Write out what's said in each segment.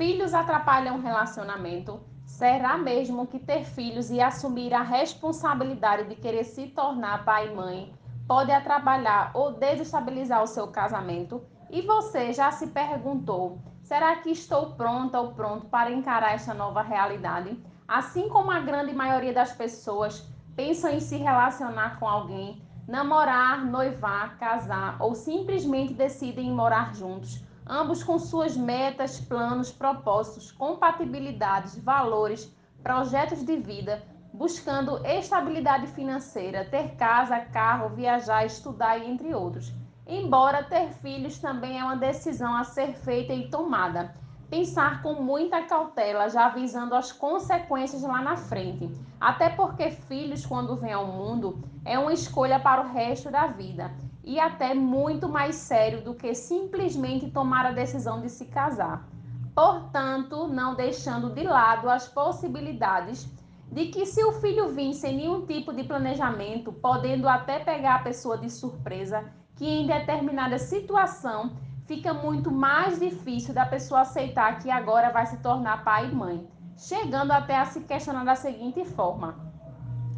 Filhos atrapalham relacionamento? Será mesmo que ter filhos e assumir a responsabilidade de querer se tornar pai e mãe pode atrapalhar ou desestabilizar o seu casamento? E você já se perguntou: será que estou pronta ou pronto para encarar esta nova realidade? Assim como a grande maioria das pessoas pensam em se relacionar com alguém, namorar, noivar, casar ou simplesmente decidem morar juntos, ambos com suas metas, planos, propósitos, compatibilidades, valores, projetos de vida, buscando estabilidade financeira, ter casa, carro, viajar, estudar e entre outros. Embora ter filhos também é uma decisão a ser feita e tomada pensar com muita cautela, já avisando as consequências lá na frente. Até porque filhos, quando vêm ao mundo, é uma escolha para o resto da vida e até muito mais sério do que simplesmente tomar a decisão de se casar. Portanto, não deixando de lado as possibilidades de que se o filho vir sem nenhum tipo de planejamento, podendo até pegar a pessoa de surpresa, que em determinada situação fica muito mais difícil da pessoa aceitar que agora vai se tornar pai e mãe, chegando até a se questionar da seguinte forma: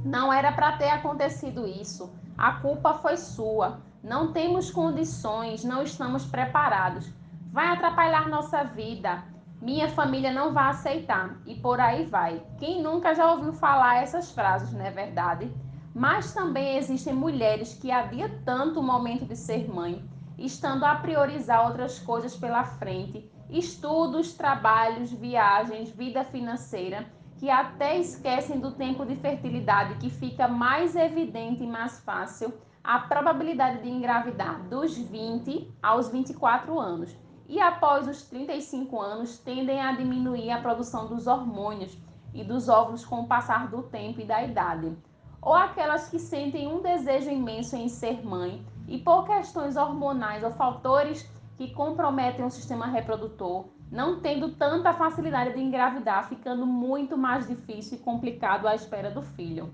não era para ter acontecido isso, a culpa foi sua, não temos condições, não estamos preparados, vai atrapalhar nossa vida, minha família não vai aceitar. E por aí vai. Quem nunca já ouviu falar essas frases, não é verdade? Mas também existem mulheres que adiam tanto o momento de ser mãe estando a priorizar outras coisas pela frente, estudos, trabalhos, viagens, vida financeira, que até esquecem do tempo de fertilidade, que fica mais evidente e mais fácil a probabilidade de engravidar dos 20 aos 24 anos. E após os 35 anos, tendem a diminuir a produção dos hormônios e dos óvulos com o passar do tempo e da idade. Ou aquelas que sentem um desejo imenso em ser mãe, e por questões hormonais ou fatores que comprometem o sistema reprodutor, não tendo tanta facilidade de engravidar, ficando muito mais difícil e complicado a espera do filho.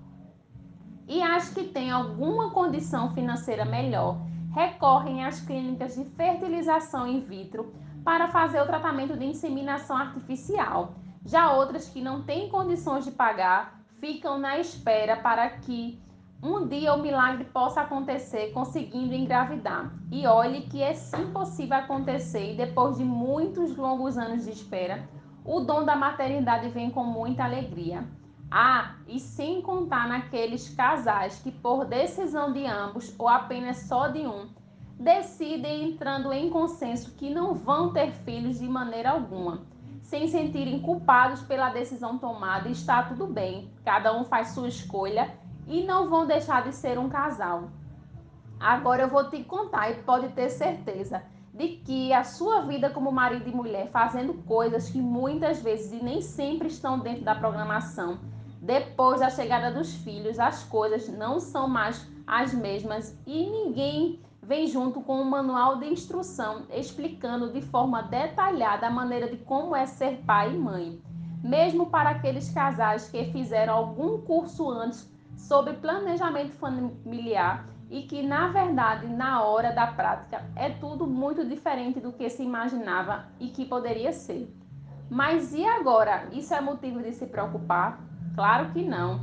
E as que têm alguma condição financeira melhor, recorrem às clínicas de fertilização in vitro para fazer o tratamento de inseminação artificial. Já outras que não têm condições de pagar, ficam na espera para que um dia o milagre possa acontecer conseguindo engravidar. E olhe que é sim possível acontecer e depois de muitos longos anos de espera, o dom da maternidade vem com muita alegria. Ah, e sem contar naqueles casais que por decisão de ambos ou apenas só de um, decidem entrando em consenso que não vão ter filhos de maneira alguma, sem sentirem culpados pela decisão tomada, está tudo bem. Cada um faz sua escolha e não vão deixar de ser um casal. Agora eu vou te contar e pode ter certeza de que a sua vida como marido e mulher fazendo coisas que muitas vezes e nem sempre estão dentro da programação, depois da chegada dos filhos, as coisas não são mais as mesmas e ninguém vem junto com um manual de instrução explicando de forma detalhada a maneira de como é ser pai e mãe. Mesmo para aqueles casais que fizeram algum curso antes sobre planejamento familiar e que, na verdade, na hora da prática, é tudo muito diferente do que se imaginava e que poderia ser. Mas e agora? Isso é motivo de se preocupar? Claro que não.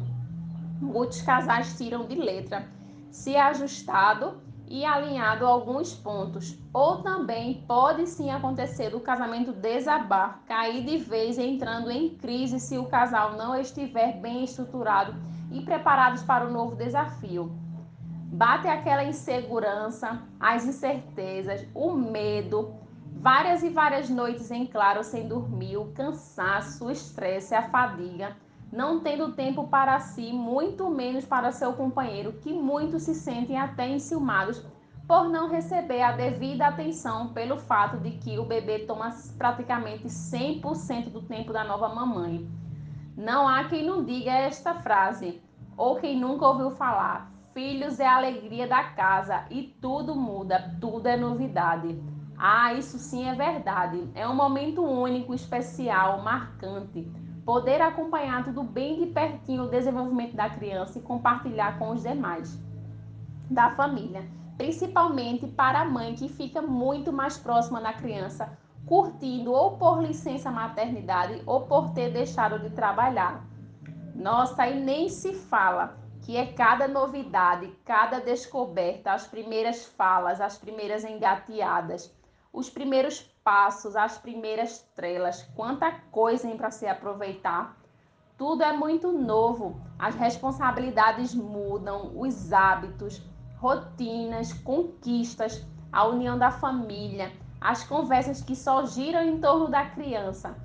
Muitos casais tiram de letra, se ajustado e alinhado alguns pontos. Ou também pode sim acontecer o casamento desabar, cair de vez entrando em crise se o casal não estiver bem estruturado e preparados para o novo desafio. Bate aquela insegurança, as incertezas, o medo, várias e várias noites em claro sem dormir, o cansaço, o estresse, a fadiga, não tendo tempo para si, muito menos para seu companheiro, que muitos se sentem até enciumados por não receber a devida atenção pelo fato de que o bebê toma praticamente 100% do tempo da nova mamãe. Não há quem não diga esta frase, ou quem nunca ouviu falar: filhos é a alegria da casa e tudo muda, tudo é novidade. Ah, isso sim é verdade. É um momento único, especial, marcante. Poder acompanhar tudo bem de pertinho o desenvolvimento da criança e compartilhar com os demais da família, principalmente para a mãe que fica muito mais próxima da criança curtindo ou por licença maternidade ou por ter deixado de trabalhar. Nossa, e nem se fala que é cada novidade, cada descoberta, as primeiras falas, as primeiras engateadas, os primeiros passos, as primeiras trelas, quanta coisa para se aproveitar. Tudo é muito novo, as responsabilidades mudam, os hábitos, rotinas, conquistas, a união da família, as conversas que só giram em torno da criança,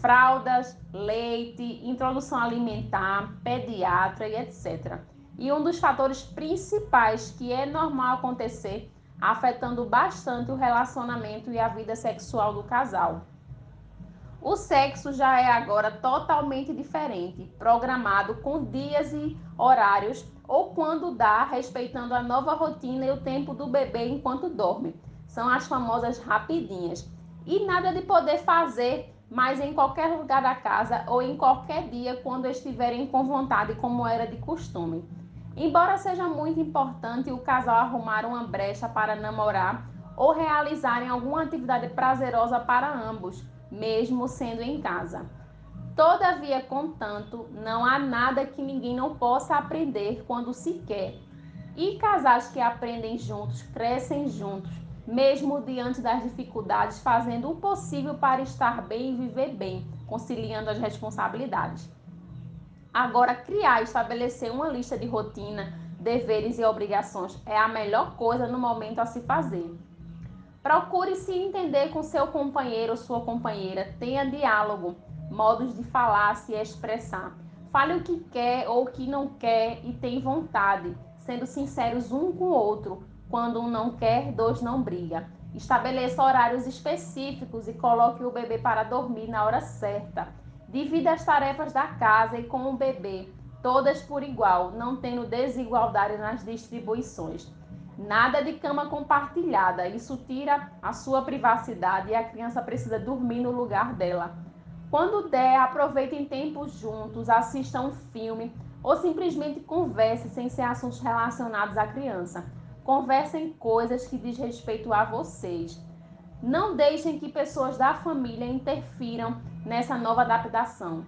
fraldas, leite, introdução alimentar, pediatra e etc. E um dos fatores principais que é normal acontecer, afetando bastante o relacionamento e a vida sexual do casal. O sexo já é agora totalmente diferente, programado com dias e horários ou quando dá, respeitando a nova rotina e o tempo do bebê enquanto dorme. São as famosas rapidinhas. E nada de poder fazer mais em qualquer lugar da casa ou em qualquer dia quando estiverem com vontade, como era de costume. Embora seja muito importante o casal arrumar uma brecha para namorar ou realizarem alguma atividade prazerosa para ambos, mesmo sendo em casa. Todavia, contanto, não há nada que ninguém não possa aprender quando se quer. E casais que aprendem juntos, crescem juntos, mesmo diante das dificuldades, fazendo o possível para estar bem e viver bem, conciliando as responsabilidades. Agora, criar e estabelecer uma lista de rotina, deveres e obrigações é a melhor coisa no momento a se fazer. Procure se entender com seu companheiro ou sua companheira, tenha diálogo, modos de falar, se expressar. Fale o que quer ou o que não quer e tem vontade, sendo sinceros um com o outro. Quando um não quer, dois não briga. Estabeleça horários específicos e coloque o bebê para dormir na hora certa. Divida as tarefas da casa e com o bebê, todas por igual, não tendo desigualdade nas distribuições. Nada de cama compartilhada, isso tira a sua privacidade e a criança precisa dormir no lugar dela. Quando der, aproveitem tempo juntos, assistam um filme ou simplesmente conversem sem ser assuntos relacionados à criança. Conversem coisas que diz respeito a vocês. Não deixem que pessoas da família interfiram nessa nova adaptação.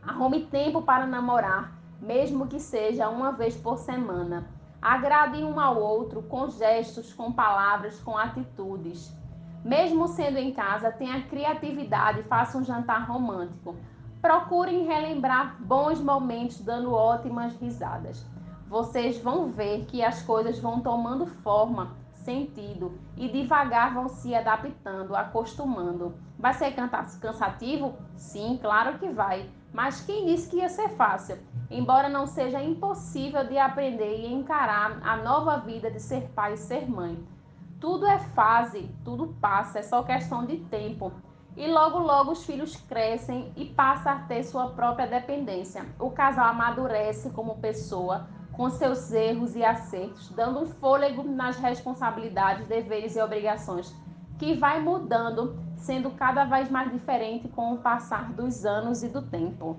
Arrume tempo para namorar, mesmo que seja uma vez por semana. Agradem um ao outro com gestos, com palavras, com atitudes. Mesmo sendo em casa, tenha criatividade e faça um jantar romântico. Procurem relembrar bons momentos dando ótimas risadas. Vocês vão ver que as coisas vão tomando forma, sentido e devagar vão se adaptando, acostumando. Vai ser cansativo? Sim, claro que vai. Mas quem disse que ia ser fácil? embora não seja impossível de aprender e encarar a nova vida de ser pai e ser mãe. Tudo é fase, tudo passa, é só questão de tempo. E logo, logo os filhos crescem e passam a ter sua própria dependência. O casal amadurece como pessoa, com seus erros e acertos, dando um fôlego nas responsabilidades, deveres e obrigações, que vai mudando, sendo cada vez mais diferente com o passar dos anos e do tempo.